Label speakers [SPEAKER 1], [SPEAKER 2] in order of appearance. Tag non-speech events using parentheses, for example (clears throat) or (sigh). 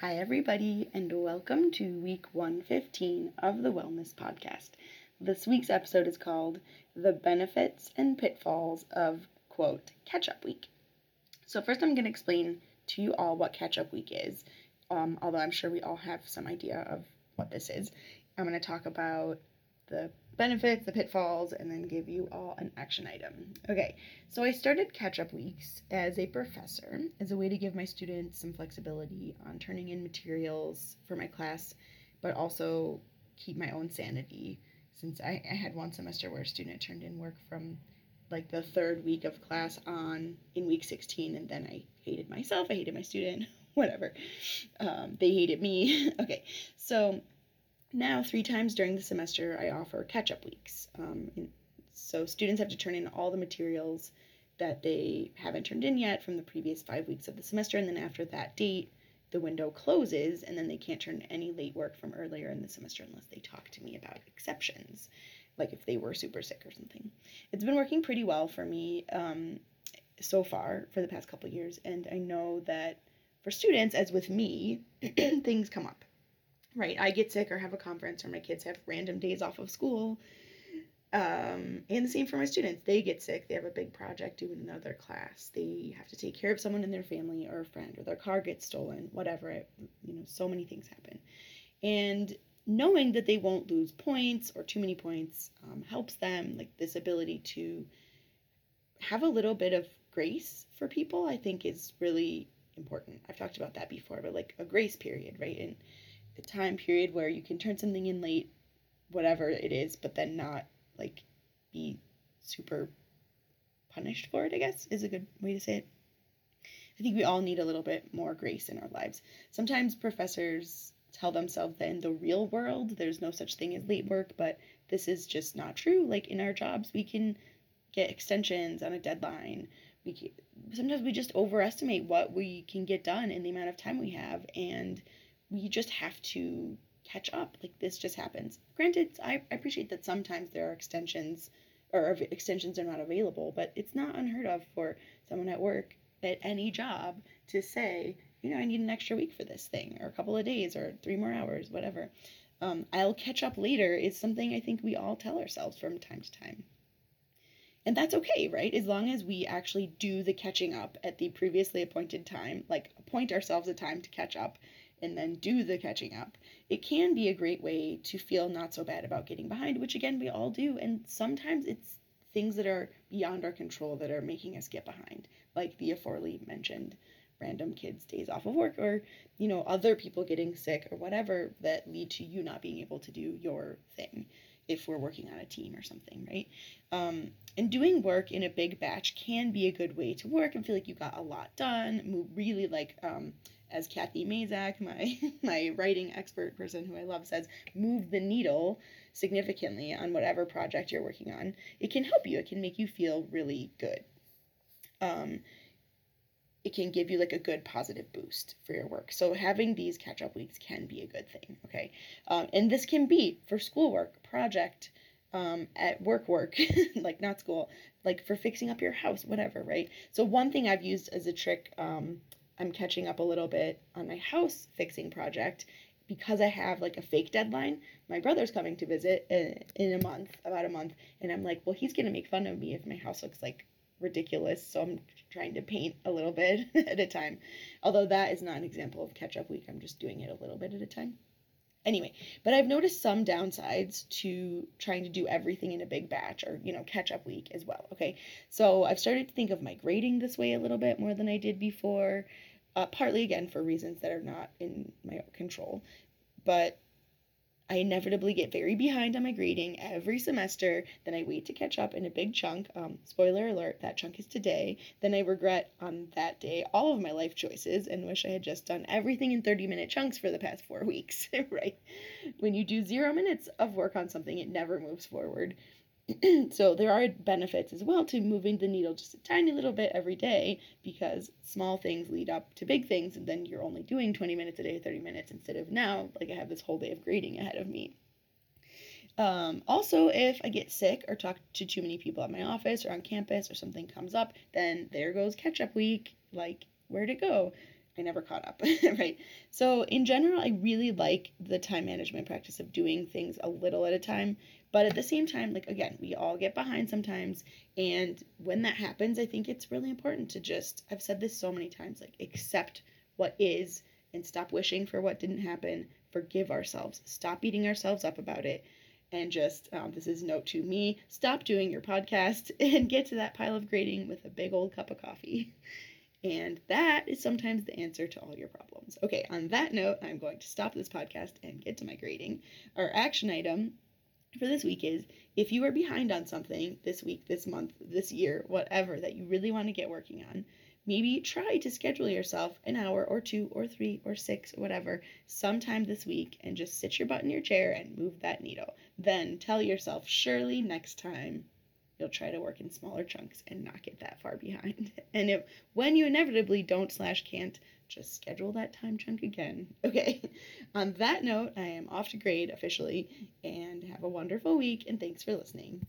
[SPEAKER 1] Hi, everybody, and welcome to week 115 of the Wellness Podcast. This week's episode is called The Benefits and Pitfalls of, quote, Catch Up Week. So, first, I'm going to explain to you all what Catch Up Week is, um, although I'm sure we all have some idea of what this is. I'm going to talk about the benefits, the pitfalls, and then give you all an action item. Okay, so I started catch up weeks as a professor as a way to give my students some flexibility on turning in materials for my class, but also keep my own sanity since I, I had one semester where a student turned in work from like the third week of class on in week 16 and then i hated myself i hated my student (laughs) whatever um, they hated me (laughs) okay so now, three times during the semester, I offer catch up weeks. Um, so students have to turn in all the materials that they haven't turned in yet from the previous five weeks of the semester, and then after that date, the window closes, and then they can't turn any late work from earlier in the semester unless they talk to me about exceptions, like if they were super sick or something. It's been working pretty well for me um, so far for the past couple years, and I know that for students, as with me, (clears throat) things come up right? I get sick or have a conference, or my kids have random days off of school. Um, and the same for my students. They get sick, they have a big project due in another class, they have to take care of someone in their family or a friend, or their car gets stolen, whatever. It, you know, so many things happen. And knowing that they won't lose points or too many points um, helps them, like this ability to have a little bit of grace for people, I think is really important. I've talked about that before, but like a grace period, right? And time period where you can turn something in late, whatever it is, but then not like be super punished for it, I guess is a good way to say it. I think we all need a little bit more grace in our lives. Sometimes professors tell themselves that in the real world there's no such thing as late work, but this is just not true. Like in our jobs, we can get extensions on a deadline. We can, sometimes we just overestimate what we can get done in the amount of time we have, and we just have to catch up. Like this just happens. Granted, I, I appreciate that sometimes there are extensions or extensions are not available, but it's not unheard of for someone at work at any job to say, you know, I need an extra week for this thing, or a couple of days, or three more hours, whatever. Um, I'll catch up later is something I think we all tell ourselves from time to time. And that's okay, right? As long as we actually do the catching up at the previously appointed time, like appoint ourselves a time to catch up and then do the catching up, it can be a great way to feel not so bad about getting behind, which again, we all do. And sometimes it's things that are beyond our control that are making us get behind, like the aforely mentioned random kids' days off of work or, you know, other people getting sick or whatever that lead to you not being able to do your thing if we're working on a team or something, right? Um, and doing work in a big batch can be a good way to work and feel like you got a lot done, really like um, as Cathy Mazak, my (laughs) my writing expert person who I love says, move the needle significantly on whatever project you're working on. It can help you. It can make you feel really good. Um, it can give you like a good positive boost for your work. So having these catch up weeks can be a good thing. Okay, um, and this can be for schoolwork, project, um, at work work, (laughs) like not school, like for fixing up your house, whatever, right? So one thing I've used as a trick. Um, I'm catching up a little bit on my house fixing project because I have like a fake deadline. My brother's coming to visit in, in a month, about a month, and I'm like, well, he's gonna make fun of me if my house looks like ridiculous. So I'm trying to paint a little bit (laughs) at a time. Although that is not an example of catch up week. I'm just doing it a little bit at a time. Anyway, but I've noticed some downsides to trying to do everything in a big batch or, you know, catch up week as well. Okay. So I've started to think of my grading this way a little bit more than I did before uh, partly again for reasons that are not in my control. But I inevitably get very behind on my grading every semester. Then I wait to catch up in a big chunk. Um, spoiler alert, that chunk is today. Then I regret on that day all of my life choices and wish I had just done everything in 30 minute chunks for the past four (laughs) weeks, (laughs) right? When you do zero minutes of work on something, it never moves forward. (clears throat) so there are benefits as well to moving the needle just a tiny little bit every day because small things lead up to big things and then you're only doing 20 minutes a day 30 minutes instead of now like i have this whole day of grading ahead of me. Um, also if i get sick or talk to too many people at my office or on campus or something comes up then there goes catch up week like where'd it go I never caught up, (laughs) right? So, in general, I really like the time management practice of doing things a little at a time. But at the same time, like, again, we all get behind sometimes. And when that happens, I think it's really important to just, I've said this so many times, like, accept what is and stop wishing for what didn't happen. Forgive ourselves, stop beating ourselves up about it. And just, um, this is note to me stop doing your podcast (laughs) and get to that pile of grading with a big old cup of coffee. (laughs) And that is sometimes the answer to all your problems. Okay, on that note, I'm going to stop this podcast and get to my grading. Our action item for this week is if you are behind on something this week, this month, this year, whatever that you really want to get working on, maybe try to schedule yourself an hour or two or three or six, or whatever, sometime this week and just sit your butt in your chair and move that needle. Then tell yourself, surely next time you'll try to work in smaller chunks and not get that far behind. (laughs) And if when you inevitably don't slash can't, just schedule that time chunk again. (laughs) Okay. On that note, I am off to grade officially and have a wonderful week and thanks for listening.